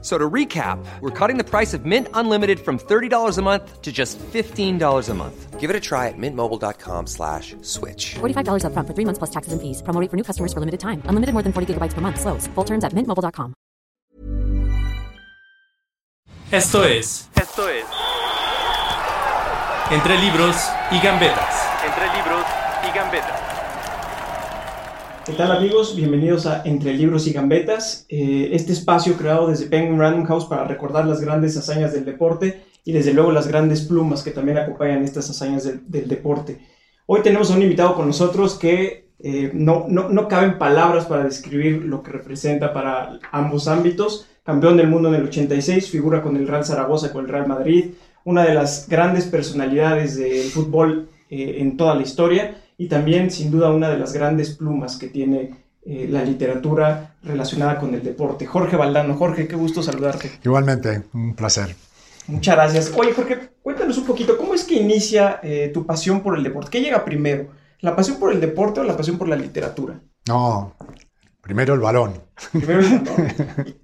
So to recap, we're cutting the price of Mint Unlimited from $30 a month to just $15 a month. Give it a try at mintmobile.com slash switch. $45 upfront for three months plus taxes and fees. Promo rate for new customers for limited time. Unlimited more than 40 gigabytes per month. Slows. Full terms at mintmobile.com. Esto es. Esto es. Entre libros y gambetas. Entre libros y gambetas. ¿Qué tal amigos? Bienvenidos a Entre Libros y Gambetas, eh, este espacio creado desde Penguin Random House para recordar las grandes hazañas del deporte y desde luego las grandes plumas que también acompañan estas hazañas del, deporte. Hoy tenemos a un invitado con nosotros que eh, no, no, no caben palabras para describir lo que representa para ambos ámbitos. Campeón del mundo en el 86, figura con el Real Zaragoza, con el Real Madrid, una de las grandes personalidades del fútbol eh, en toda la historia y también sin duda una de las grandes plumas que tiene eh, la literatura relacionada con el deporte. Jorge Valdano, Jorge, qué gusto saludarte. Igualmente, un placer. Muchas gracias. Oye, Jorge, cuéntanos un poquito, ¿cómo es que inicia eh, tu pasión por el deporte? ¿Qué llega primero? ¿La pasión por el deporte o la pasión por la literatura? No, primero el balón. Primero el balón.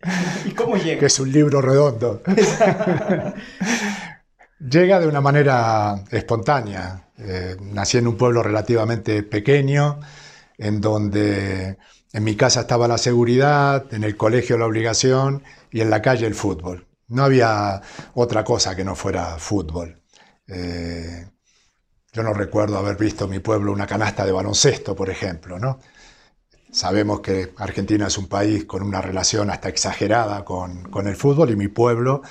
¿Y cómo llega? Que es un libro redondo. llega de una manera espontánea. Eh, nací en un pueblo relativamente pequeño, en donde en mi casa estaba la seguridad, en el colegio la obligación y en la calle el fútbol. No había otra cosa que no fuera fútbol. Eh, yo no recuerdo haber visto en mi pueblo una canasta de baloncesto, por ejemplo, ¿no? Sabemos que Argentina es un país con una relación hasta exagerada con, con el fútbol y mi pueblo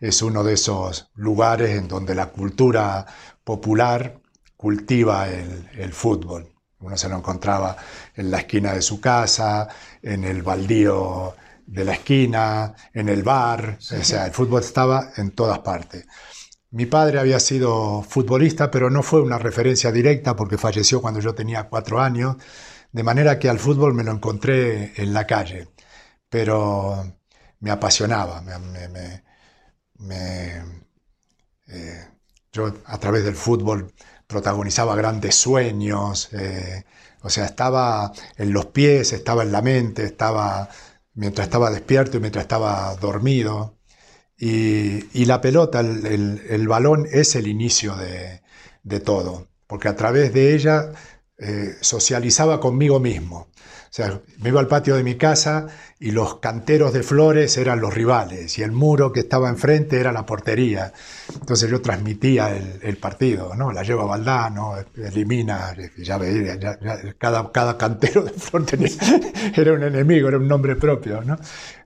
es uno de esos lugares en donde la cultura popular cultiva el, el, fútbol. Uno se lo encontraba en la esquina de su casa, en el baldío de la esquina, en el bar, sí. o sea, el fútbol estaba en todas partes. Mi padre había sido futbolista, pero no fue una referencia directa porque falleció cuando yo tenía cuatro años, de manera que al fútbol me lo encontré en la calle, pero me apasionaba, me, me, me, eh, yo a través del fútbol protagonizaba grandes sueños, eh, o sea, estaba en los pies, estaba en la mente, estaba mientras estaba despierto y mientras estaba dormido. Y, la pelota, el, el, el, balón es el inicio de, de, todo, porque a través de ella eh, socializaba conmigo mismo. O sea, me iba al patio de mi casa y los canteros de flores eran los rivales y el muro que estaba enfrente era la portería. Entonces yo transmitía el, el partido, ¿no? La lleva Valdano, elimina, ya veía, ya, ya, cada, cada cantero de flores tenía, era un enemigo, era un nombre propio, ¿no?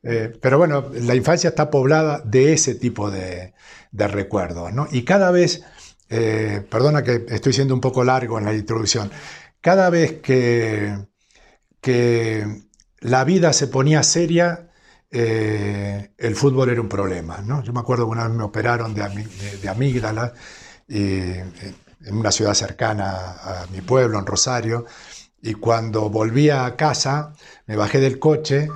Eh, pero bueno, la infancia está poblada de ese tipo de, de recuerdos, ¿no? Y cada vez, eh, perdona que estoy siendo un poco largo en la introducción, cada vez que que la vida se ponía seria, eh, el fútbol era un problema. ¿no? Yo me acuerdo que una vez me operaron de, de, amígdala y, en una ciudad cercana a mi pueblo, en Rosario, y cuando volví a casa me bajé del coche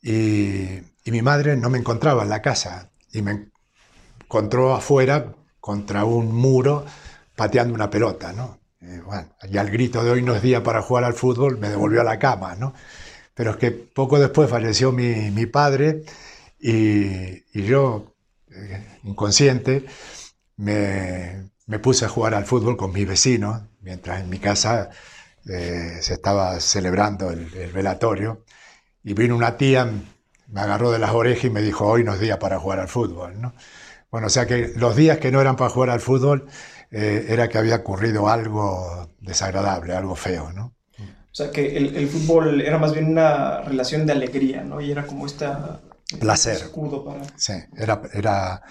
y, y mi madre no me encontraba en la casa y me encontró afuera contra un muro pateando una pelota. ¿no? Eh, bueno, y al grito de hoy no es día para jugar al fútbol, me devolvió a la cama, ¿no? Pero es que poco después falleció mi, mi padre y, y yo, eh, inconsciente, me, me, puse a jugar al fútbol con mis vecinos, mientras en mi casa eh, se estaba celebrando el, el, velatorio. Y vino una tía, me agarró de las orejas y me dijo, hoy no es día para jugar al fútbol, ¿no? Bueno, o sea que los días que no eran para jugar al fútbol, eh, era que había ocurrido algo desagradable, algo feo, ¿no? O sea, que el, el, fútbol era más bien una relación de alegría, ¿no? Y era como esta... Placer. Escudo para... Sí, era, era,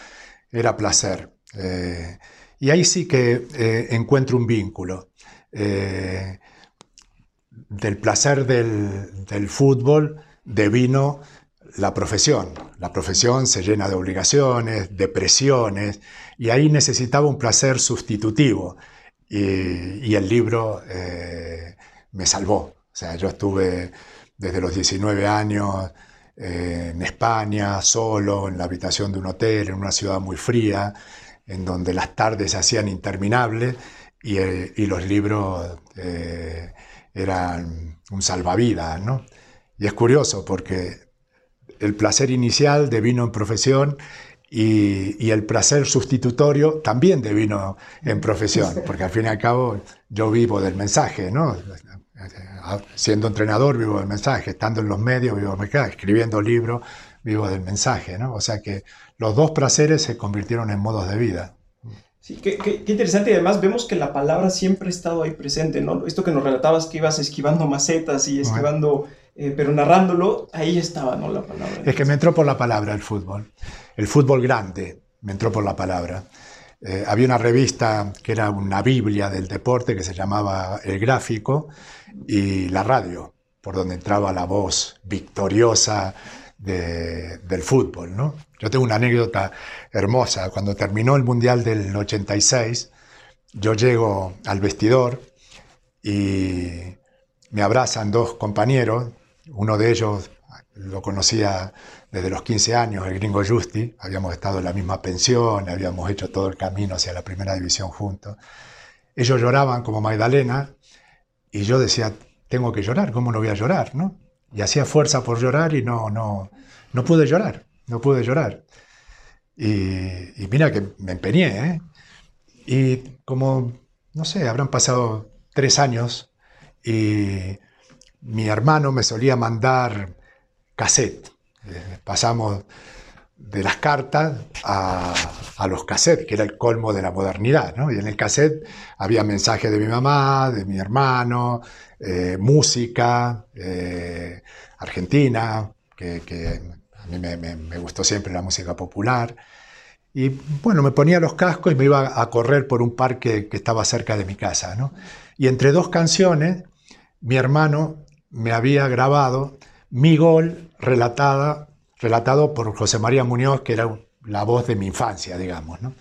era placer. Eh, y ahí sí que eh, encuentro un vínculo. Del placer del, del fútbol devino la profesión. La profesión se llena de obligaciones, de presiones, y ahí necesitaba un placer sustitutivo. Y, el libro eh, me salvó. O sea, yo estuve desde los 19 años eh, en España, solo, en la habitación de un hotel, en una ciudad muy fría, en donde las tardes se hacían interminables y, eh, los libros eran un salvavidas, ¿no? Y es curioso porque el placer inicial de vino en profesión y, y, el placer sustitutorio también de vino en profesión, porque al fin y al cabo yo vivo del mensaje, ¿no? Siendo entrenador vivo del mensaje, estando en los medios vivo del mensaje, escribiendo libros vivo del mensaje, ¿no? O sea que los dos placeres se convirtieron en modos de vida. Sí, qué, qué, qué, interesante y además vemos que la palabra siempre ha estado ahí presente, ¿no? Esto que nos relatabas que ibas esquivando macetas y esquivando, eh, pero narrándolo, ahí estaba, ¿no? La palabra. Es que me entró por la palabra el fútbol, el fútbol grande, me entró por la palabra. Eh, había una revista que era una biblia del deporte que se llamaba El Gráfico y la radio, por donde entraba la voz victoriosa de, del fútbol, ¿no? Yo tengo una anécdota hermosa. Cuando terminó el Mundial del 86, yo llego al vestidor y me abrazan dos compañeros. Uno de ellos lo conocía desde los 15 años, el gringo Justi. Habíamos estado en la misma pensión, habíamos hecho todo el camino hacia la primera división juntos. Ellos lloraban como Magdalena y yo decía, tengo que llorar, ¿cómo no voy a llorar? ¿no? Y hacía fuerza por llorar y no, no, no pude llorar no pude llorar. Y, y, mira que me empeñé, ¿eh? Y como, no sé, habrán pasado tres años y mi hermano me solía mandar cassette. Eh, pasamos de las cartas a, los cassettes, que era el colmo de la modernidad, ¿no? Y en el cassette había mensajes de mi mamá, de mi hermano, eh, música, eh, argentina, que, a mí me, me, me, gustó siempre la música popular. Y bueno, me ponía los cascos y me iba a correr por un parque que estaba cerca de mi casa. ¿no? Y entre dos canciones, mi hermano me había grabado mi gol relatada, relatado por José María Muñoz, que era la voz de mi infancia, digamos. ¿no?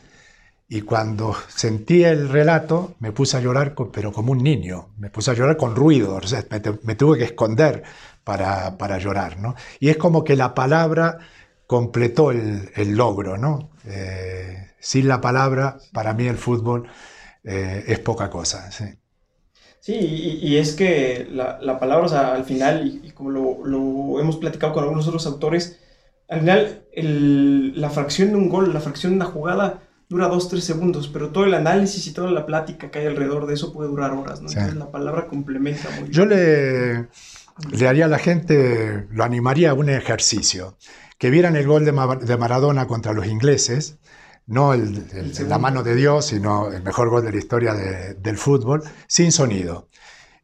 Y cuando sentí el relato, me puse a llorar, pero como un niño. Me puse a llorar con ruido, o sea, me, me tuve que esconder para, para, llorar, ¿no? Y es como que la palabra completó el, logro, ¿no? Eh, sin la palabra, para mí el fútbol eh, es poca cosa, sí. Sí, y, y es que la, la, palabra, o sea, al final, y, y como lo, lo, hemos platicado con algunos otros autores, al final el, la fracción de un gol, la fracción de una jugada dura dos, tres segundos, pero todo el análisis y toda la plática que hay alrededor de eso puede durar horas, ¿no? Sí. Entonces la palabra complementa muy bien. Yo le le haría a la gente, lo animaría a un ejercicio, que vieran el gol de, de Maradona contra los ingleses, no el, el, la mano de Dios, sino el mejor gol de la historia de, del fútbol, sin sonido,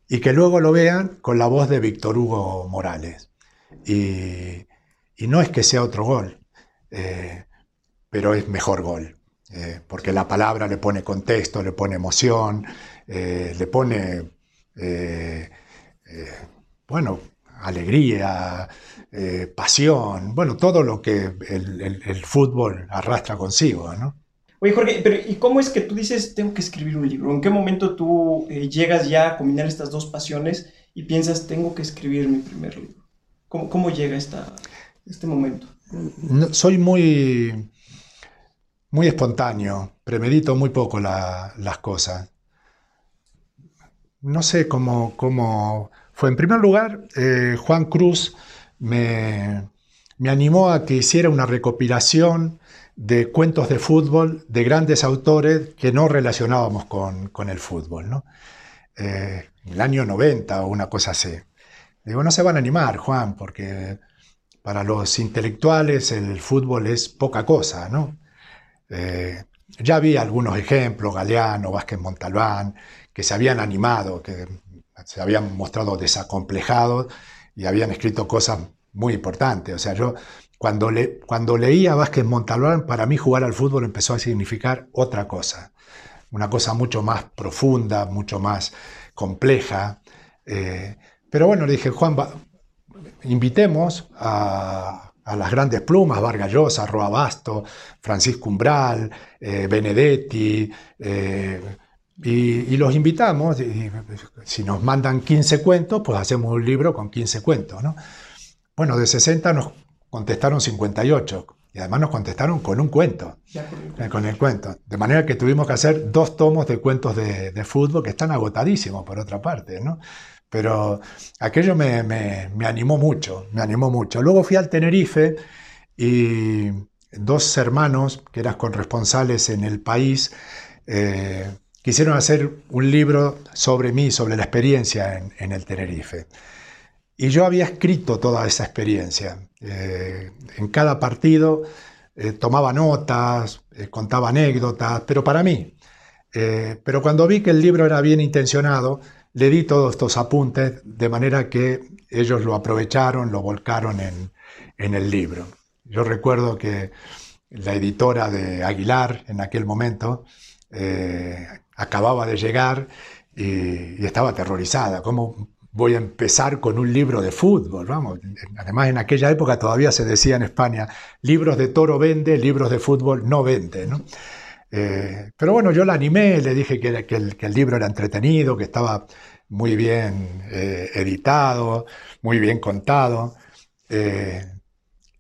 y que luego lo vean con la voz de Víctor Hugo Morales. Y, y, no es que sea otro gol, eh, pero es mejor gol. Eh, porque la palabra le pone contexto, le pone emoción, eh, le pone bueno, alegría, eh, pasión, bueno, todo lo que el, el, el, fútbol arrastra consigo, ¿no? Oye, Jorge, pero ¿y cómo es que tú dices, tengo que escribir un libro? ¿En qué momento tú eh, llegas ya a combinar estas dos pasiones y piensas, tengo que escribir mi primer libro? ¿Cómo, cómo llega esta, este momento? No, soy muy, muy espontáneo, premedito muy poco la, las cosas. No sé cómo, cómo fue, en primer lugar, eh, Juan Cruz me, animó a que hiciera una recopilación de cuentos de fútbol de grandes autores que no relacionábamos con, el fútbol, ¿no? Eh, el año 90 o una cosa así. Digo, no se van a animar, Juan, porque para los intelectuales el fútbol es poca cosa, ¿no? Eh, ya había algunos ejemplos, Galeano, Vázquez Montalbán, que se habían animado, que se habían mostrado desacomplejados y habían escrito cosas muy importantes. O sea, yo cuando, le, cuando leía a Vázquez Montalbán, para mí jugar al fútbol empezó a significar otra cosa, una cosa mucho más profunda, mucho más compleja. Eh, pero bueno, le dije, Juan, va, invitemos a, las grandes plumas, Vargas Llosa, Roa Basto, Francisco Umbral, eh, Benedetti, eh, y, y, los invitamos, y, si nos mandan 15 cuentos, pues hacemos un libro con 15 cuentos. ¿no? Bueno, de 60 nos contestaron 58. Y además nos contestaron con un cuento. Eh, con, el cuento. De manera que tuvimos que hacer dos tomos de cuentos de, fútbol que están agotadísimos, por otra parte. ¿no? Pero aquello me, me, animó mucho, me animó mucho. Luego fui al Tenerife y dos hermanos que eran corresponsales en el país eh, quisieron hacer un libro sobre mí, sobre la experiencia en, el Tenerife. Y yo había escrito toda esa experiencia. Eh, en cada partido eh, tomaba notas, contaba anécdotas, pero para mí. pero cuando vi que el libro era bien intencionado, le di todos estos apuntes de manera que ellos lo aprovecharon, lo volcaron en, en el libro. Yo recuerdo que la editora de Aguilar en aquel momento eh, acababa de llegar y, estaba aterrorizada. ¿Cómo voy a empezar con un libro de fútbol? Vamos, además en aquella época todavía se decía en España, libros de toro vende, libros de fútbol no vende. Eh, pero bueno, yo la animé, le dije que, el, libro era entretenido, que estaba muy bien eh, editado, muy bien contado.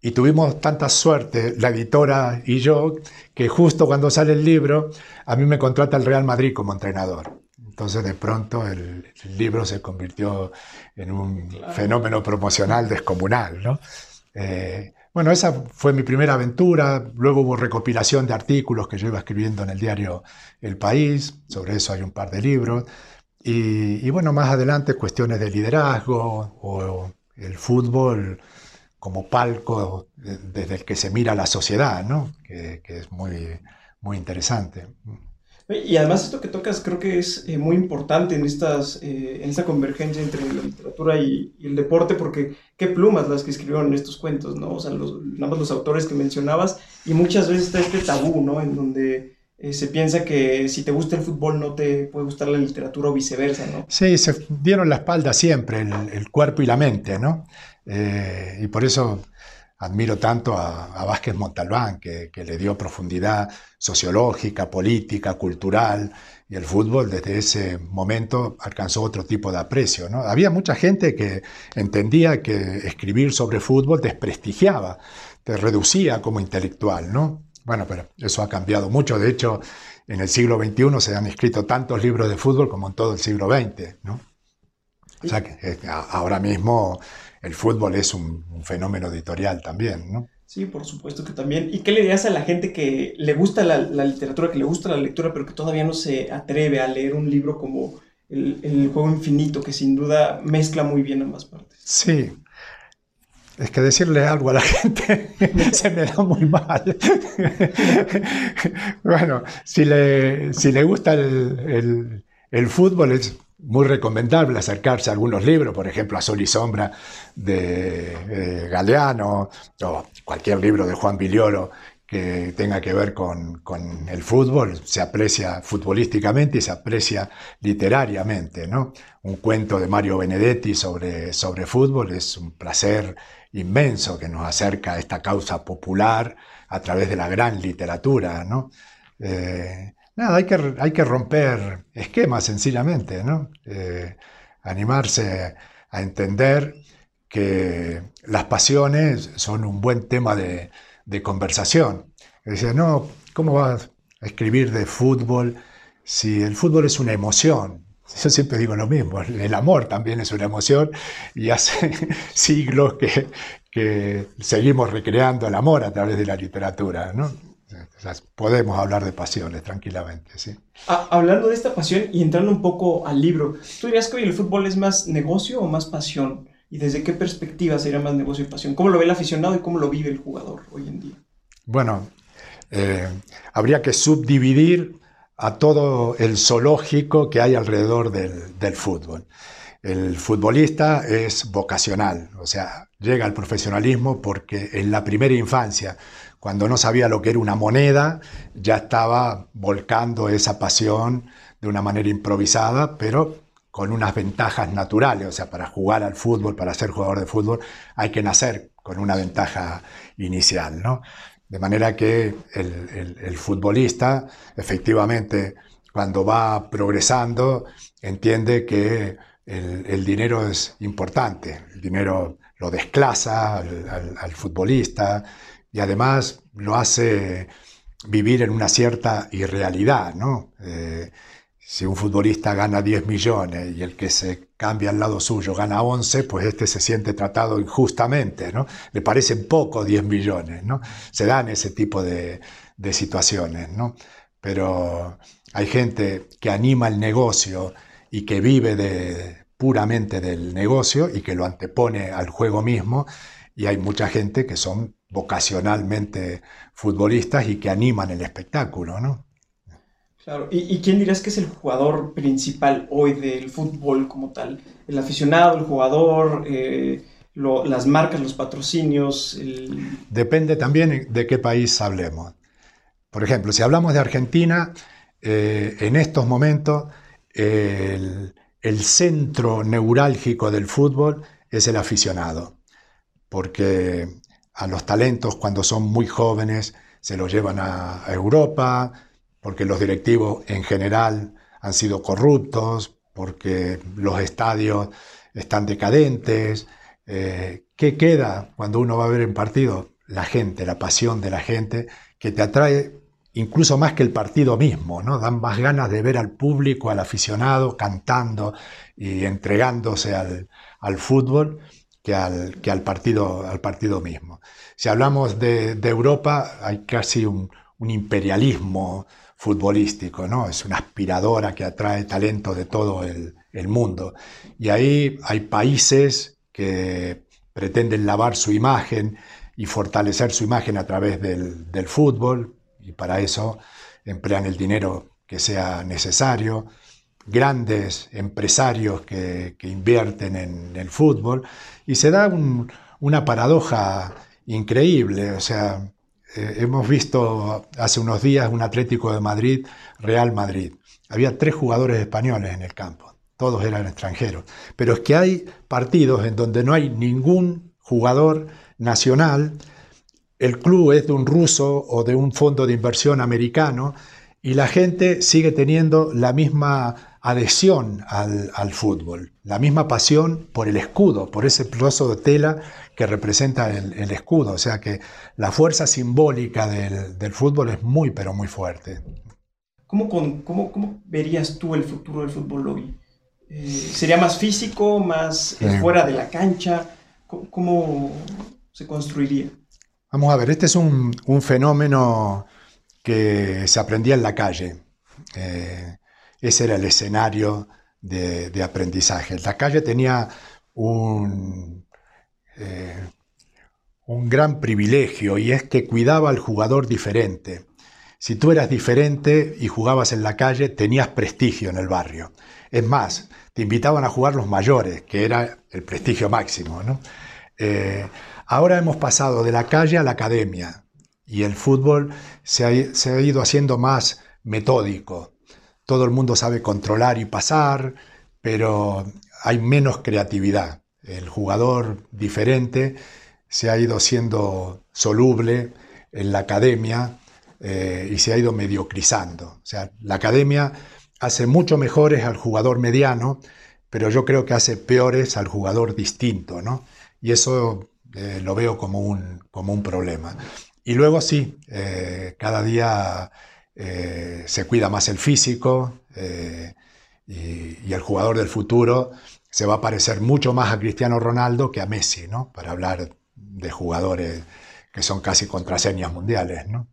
Y tuvimos tanta suerte, la editora y yo, que justo cuando sale el libro, a mí me contrata el Real Madrid como entrenador. Entonces de pronto el, libro se convirtió en un fenómeno promocional descomunal. ¿no? Eh, bueno, esa fue mi primera aventura. Luego hubo recopilación de artículos que yo iba escribiendo en el diario El País. Sobre eso hay un par de libros. Y, y bueno, más adelante cuestiones de liderazgo o el fútbol como palco desde el que se mira la sociedad, ¿no? que, es muy, muy interesante. Y además esto que tocas creo que es eh, muy importante en, estas, eh, en esta convergencia entre la literatura y, el deporte, porque qué plumas las que escribieron estos cuentos, ¿no? O sea, los, nada más los autores que mencionabas, y muchas veces está este tabú, ¿no? En donde eh, se piensa que si te gusta el fútbol no te puede gustar la literatura o viceversa, ¿no? Sí, se dieron la espalda siempre, el, cuerpo y la mente, ¿no? Eh, y por eso admiro tanto a, Vázquez Montalbán, que, le dio profundidad sociológica, política, cultural, y el fútbol desde ese momento alcanzó otro tipo de aprecio. ¿no? Había mucha gente que entendía que escribir sobre fútbol desprestigiaba, te reducía como intelectual. ¿no? Bueno, pero eso ha cambiado mucho. De hecho, en el siglo XXI se han escrito tantos libros de fútbol como en todo el siglo XX. ¿no? O sea que eh, ahora mismo el fútbol es un, fenómeno editorial también, ¿no? Sí, por supuesto que también. ¿Y qué le dirías a la gente que le gusta la, literatura, que le gusta la lectura, pero que todavía no se atreve a leer un libro como el, Juego Infinito, que sin duda mezcla muy bien ambas partes? Sí. Es que decirle algo a la gente se me da muy mal. bueno, si le, si le gusta el, el fútbol, es muy recomendable acercarse a algunos libros, por ejemplo, a Sol y Sombra de eh, Galeano o cualquier libro de Juan Villoro que tenga que ver con, el fútbol, se aprecia futbolísticamente y se aprecia literariamente. ¿no? Un cuento de Mario Benedetti sobre, sobre fútbol es un placer inmenso que nos acerca a esta causa popular a través de la gran literatura. ¿no? Eh, Nada, hay que, hay que romper esquemas sencillamente, ¿no? Eh, animarse a entender que las pasiones son un buen tema de, conversación. Decía, no, ¿cómo vas a escribir de fútbol si el fútbol es una emoción? Yo siempre digo lo mismo, el amor también es una emoción y hace siglos que, que seguimos recreando el amor a través de la literatura. ¿no? podemos hablar de pasiones tranquilamente, sí. Ah, hablando de esta pasión y entrando un poco al libro, ¿tú dirías que hoy el fútbol es más negocio o más pasión? ¿Y desde qué perspectiva sería más negocio y pasión? ¿Cómo lo ve el aficionado y cómo lo vive el jugador hoy en día? Bueno, eh, habría que subdividir a todo el zoológico que hay alrededor del, del fútbol. El futbolista es vocacional, o sea, llega al profesionalismo porque en la primera infancia cuando no sabía lo que era una moneda, ya estaba volcando esa pasión de una manera improvisada, pero con unas ventajas naturales. O sea, para jugar al fútbol, para ser jugador de fútbol, hay que nacer con una ventaja inicial, ¿no? De manera que el, futbolista, efectivamente, cuando va progresando, entiende que el, dinero es importante, el dinero lo desclasa al, futbolista y además lo hace vivir en una cierta irrealidad, ¿no? Eh, si un futbolista gana 10 millones y el que se cambia al lado suyo gana 11, pues este se siente tratado injustamente, ¿no? Le parecen poco 10 millones, ¿no? Se dan ese tipo de, situaciones, ¿no? Pero hay gente que anima el negocio y que vive puramente del negocio y que lo antepone al juego mismo, y hay mucha gente que son vocacionalmente futbolistas y que animan el espectáculo, ¿no? Claro, ¿Y, quién dirías que es el jugador principal hoy del fútbol como tal? ¿El aficionado, el jugador, eh, las marcas, los patrocinios? Depende también de qué país hablemos. Por ejemplo, si hablamos de Argentina, eh, en estos momentos el, el centro neurálgico del fútbol es el aficionado, porque a los talentos cuando son muy jóvenes se los llevan a, Europa, porque los directivos en general han sido corruptos, porque los estadios están decadentes. Eh, ¿Qué queda cuando uno va a ver un partido? La gente, la pasión de la gente, que te atrae incluso más que el partido mismo, ¿no? Dan más ganas de ver al público, al aficionado cantando y entregándose al, fútbol que al, que al, partido, al partido mismo. Si hablamos de, Europa, hay casi un, imperialismo futbolístico, ¿no? Es una aspiradora que atrae talento de todo el, mundo. Y ahí hay países que pretenden lavar su imagen y fortalecer su imagen a través del, fútbol, y para eso emplean el dinero que sea necesario, grandes empresarios que, invierten en el fútbol, y se da una paradoja increíble, o sea, eh, hemos visto hace unos días un Atlético de Madrid, Real Madrid. Había tres jugadores españoles en el campo, todos eran extranjeros, pero es que hay partidos en donde no hay ningún jugador nacional, el club es de un ruso o de un fondo de inversión americano y la gente sigue teniendo la misma adhesión al, fútbol, la misma pasión por el escudo, por ese trozo de tela que representa el, escudo. O sea que la fuerza simbólica del, fútbol es muy, pero muy fuerte. ¿Cómo, cómo, verías tú el futuro del fútbol hoy? Eh, ¿Sería más físico, más fuera de la cancha? ¿Cómo se construiría? Vamos a ver, este es un, fenómeno que se aprendía en la calle. Eh, ese era el escenario de, aprendizaje. La calle tenía un, eh, un gran privilegio y es que cuidaba al jugador diferente. Si tú eras diferente y jugabas en la calle, tenías prestigio en el barrio. Es más, te invitaban a jugar los mayores, que era el prestigio máximo. Eh, Ahora hemos pasado de la calle a la academia y el fútbol se ha, ido haciendo más metódico. Todo el mundo sabe controlar y pasar, pero hay menos creatividad. El jugador diferente se ha ido siendo soluble en la academia eh, y se ha ido mediocrizando. O sea, la academia hace mucho mejores al jugador mediano, pero yo creo que hace peores al jugador distinto, ¿no? Y eso eh, lo veo como un, como un problema. Y luego sí, eh, cada día eh, se cuida más el físico y, el jugador del futuro se va a parecer mucho más a Cristiano Ronaldo que a Messi, ¿no? Para hablar de jugadores que son casi contraseñas mundiales, ¿no?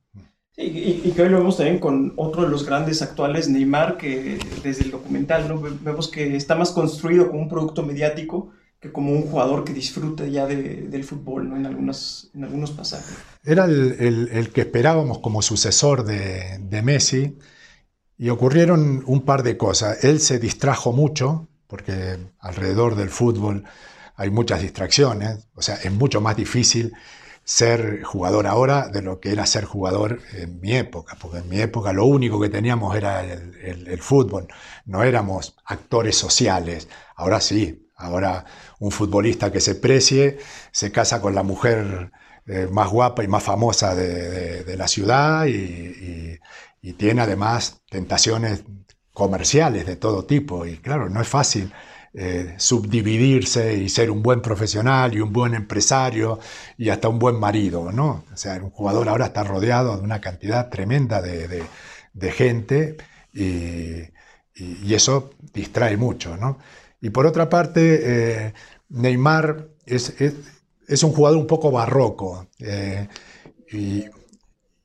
y, que hoy lo vemos también con otro de los grandes actuales, Neymar, que desde el documental ¿no? vemos que está más construido como un producto mediático como un jugador que disfruta ya del fútbol en, algunos, en algunos pasajes. Era el, que esperábamos como sucesor de, Messi y ocurrieron un par de cosas. Él se distrajo mucho porque alrededor del fútbol hay muchas distracciones, o sea, es mucho más difícil ser jugador ahora de lo que era ser jugador en mi época, porque en mi época lo único que teníamos era el, el fútbol, no éramos actores sociales, ahora sí, Ahora un futbolista que se precie se casa con la mujer eh, más guapa y más famosa de, la ciudad y, tiene además tentaciones comerciales de todo tipo. Y claro, no es fácil eh, subdividirse y ser un buen profesional y un buen empresario y hasta un buen marido, ¿no? O sea, un jugador ahora está rodeado de una cantidad tremenda de, gente y, eso distrae mucho, ¿no? Y por otra parte, eh, Neymar es, es, un jugador un poco barroco eh, y,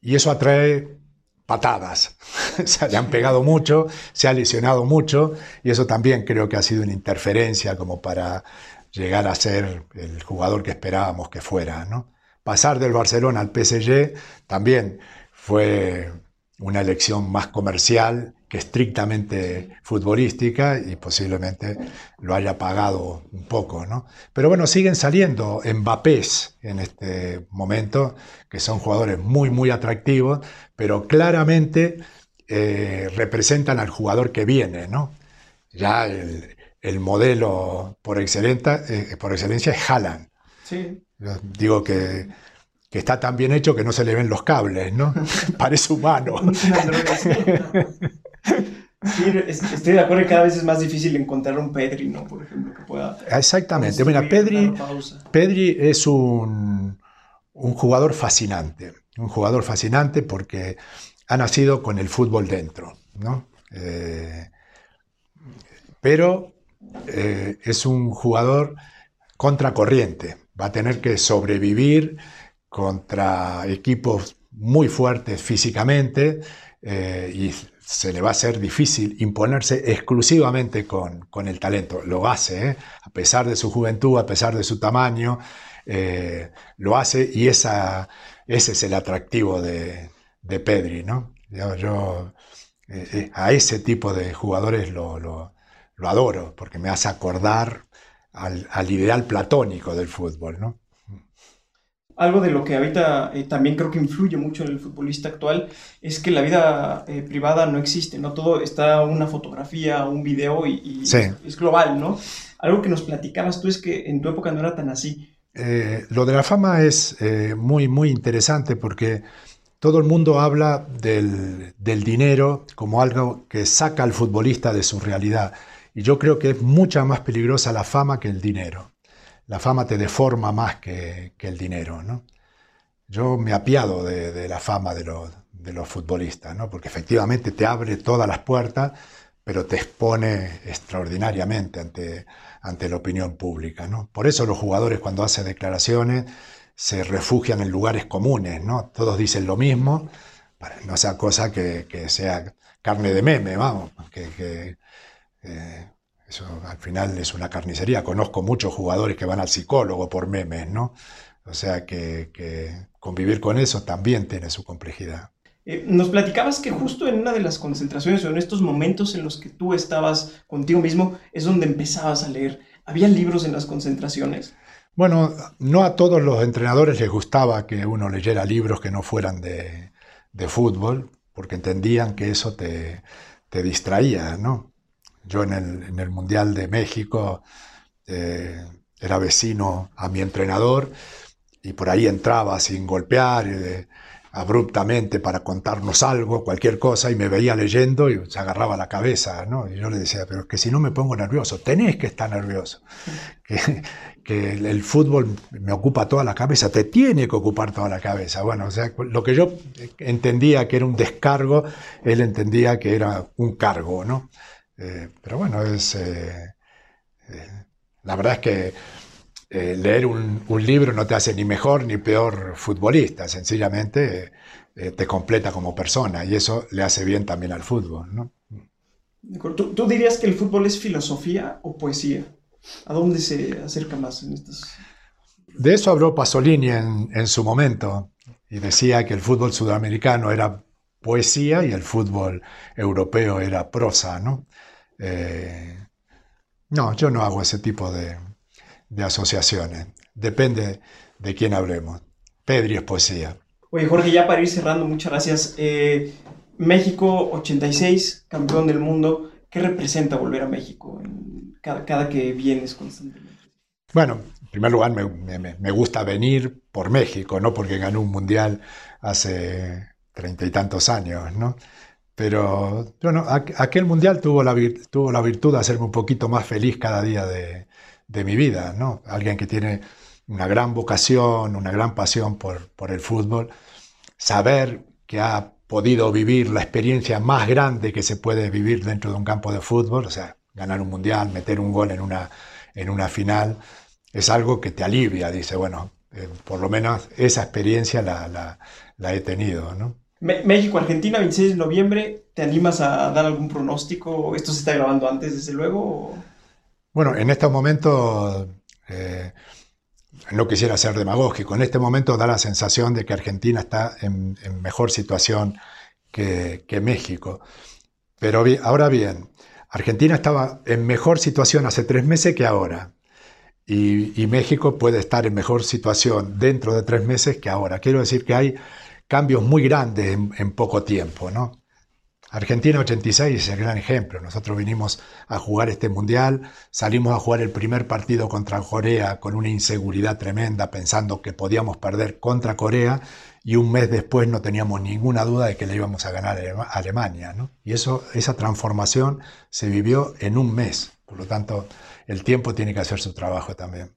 y eso atrae patadas. se le han pegado mucho, se ha lesionado mucho y eso también creo que ha sido una interferencia como para llegar a ser el jugador que esperábamos que fuera. ¿no? Pasar del Barcelona al PSG también fue una elección más comercial que estrictamente futbolística y posiblemente lo haya pagado un poco, ¿no? Pero bueno, siguen saliendo Mbappés en este momento, que son jugadores muy, muy atractivos, pero claramente eh, representan al jugador que viene, ¿no? Ya el, modelo por excelencia, eh, por excelencia es Haaland. Sí. digo que que está tan bien hecho que no se le ven los cables, ¿no? Parece humano. estoy de acuerdo que cada vez es más difícil encontrar un Pedri, ¿no? Por ejemplo, que pueda... Exactamente. Mira, Pedri, Pedri es un, jugador fascinante. Un jugador fascinante porque ha nacido con el fútbol dentro, ¿no? Eh, pero eh, es un jugador contracorriente. Va a tener que sobrevivir contra equipos muy fuertes físicamente eh, y se le va a ser difícil imponerse exclusivamente con, el talento. Lo hace, ¿eh? a pesar de su juventud, a pesar de su tamaño, eh, lo hace y esa, ese es el atractivo de, Pedri. ¿no? Yo, a ese tipo de jugadores lo, adoro porque me hace acordar al, al ideal platónico del fútbol. ¿no? Algo de lo que ahorita eh, también creo que influye mucho en el futbolista actual es que la vida eh, privada no existe, ¿no? Todo está una fotografía, un video y, es global, ¿no? Algo que nos platicabas tú es que en tu época no era tan así. Eh, lo de la fama es muy, muy interesante porque todo el mundo habla del, del dinero como algo que saca al futbolista de su realidad. Y yo creo que es mucha más peligrosa la fama que el dinero la fama te deforma más que, el dinero. ¿no? Yo me apiado de, la fama de los, de los futbolistas, ¿no? porque efectivamente te abre todas las puertas, pero te expone extraordinariamente ante, ante la opinión pública. ¿no? Por eso los jugadores cuando hacen declaraciones se refugian en lugares comunes, ¿no? todos dicen lo mismo, para no sea cosa que, sea carne de meme, vamos, que, eh, eso al final es una carnicería. Conozco muchos jugadores que van al psicólogo por memes, ¿no? O sea que, convivir con eso también tiene su complejidad. Eh, nos platicabas que justo en una de las concentraciones o en estos momentos en los que tú estabas contigo mismo es donde empezabas a leer. ¿Había libros en las concentraciones? Bueno, no a todos los entrenadores les gustaba que uno leyera libros que no fueran de, fútbol, porque entendían que eso te, te distraía, ¿no? Yo en el, Mundial de México eh, era vecino a mi entrenador y por ahí entraba sin golpear, eh, abruptamente para contarnos algo, cualquier cosa, y me veía leyendo y se agarraba la cabeza, ¿no? Y yo le decía, pero que si no me pongo nervioso, tenés que estar nervioso, que, que el, fútbol me ocupa toda la cabeza, te tiene que ocupar toda la cabeza. Bueno, o sea, lo que yo entendía que era un descargo, él entendía que era un cargo, ¿no? Eh, pero bueno, es, eh, eh, la verdad es que leer un, libro no te hace ni mejor ni peor futbolista, sencillamente te completa como persona y eso le hace bien también al fútbol. ¿no? ¿Tú, dirías que el fútbol es filosofía o poesía? ¿A dónde se acerca más en estas? De eso habló Pasolini en, en su momento y decía que el fútbol sudamericano era poesía y el fútbol europeo era prosa, ¿no? Eh, no, yo no hago ese tipo de, asociaciones. Depende de quién hablemos. Pedri es poesía. Oye, Jorge, ya para ir cerrando, muchas gracias. Eh, México 86, campeón del mundo. ¿Qué representa volver a México cada, que vienes constantemente? Bueno, en primer lugar me, gusta venir por México, no porque ganó un mundial hace treinta y tantos años, ¿no? Pero bueno, aquel mundial tuvo la, virtud de hacerme un poquito más feliz cada día de, mi vida, ¿no? Alguien que tiene una gran vocación, una gran pasión por, el fútbol, saber que ha podido vivir la experiencia más grande que se puede vivir dentro de un campo de fútbol, o sea, ganar un mundial, meter un gol en una, en una final, es algo que te alivia, dice, bueno, eh, por lo menos esa experiencia la, la, he tenido, ¿no? México-Argentina, 26 de noviembre, ¿te animas a dar algún pronóstico? ¿Esto se está grabando antes, desde luego? Bueno, en estos momentos eh, no quisiera ser demagógico. En este momento da la sensación de que Argentina está en, mejor situación que, México. Pero ahora bien, Argentina estaba en mejor situación hace tres meses que ahora. Y, México puede estar en mejor situación dentro de tres meses que ahora. Quiero decir que hay cambios muy grandes en, poco tiempo, ¿no? Argentina 86 es el gran ejemplo. Nosotros vinimos a jugar este mundial, salimos a jugar el primer partido contra Corea con una inseguridad tremenda, pensando que podíamos perder contra Corea y un mes después no teníamos ninguna duda de que le íbamos a ganar a Alemania. Y eso, esa transformación se vivió en un mes. Por lo tanto, el tiempo tiene que hacer su trabajo también.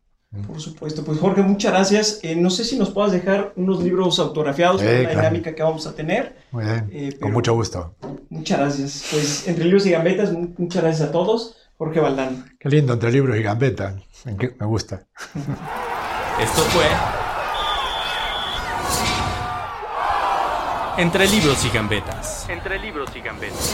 Por supuesto. Pues Jorge, muchas gracias. Eh, no sé si nos puedas dejar unos libros autografiados para la dinámica que vamos a tener. Muy bien. Eh, Con mucho gusto. Muchas gracias. Pues entre libros y gambetas, muchas gracias a todos. Jorge Valdán. Qué lindo, entre libros y gambetas. Me gusta. Esto fue Entre libros y gambetas. Entre libros y gambetas.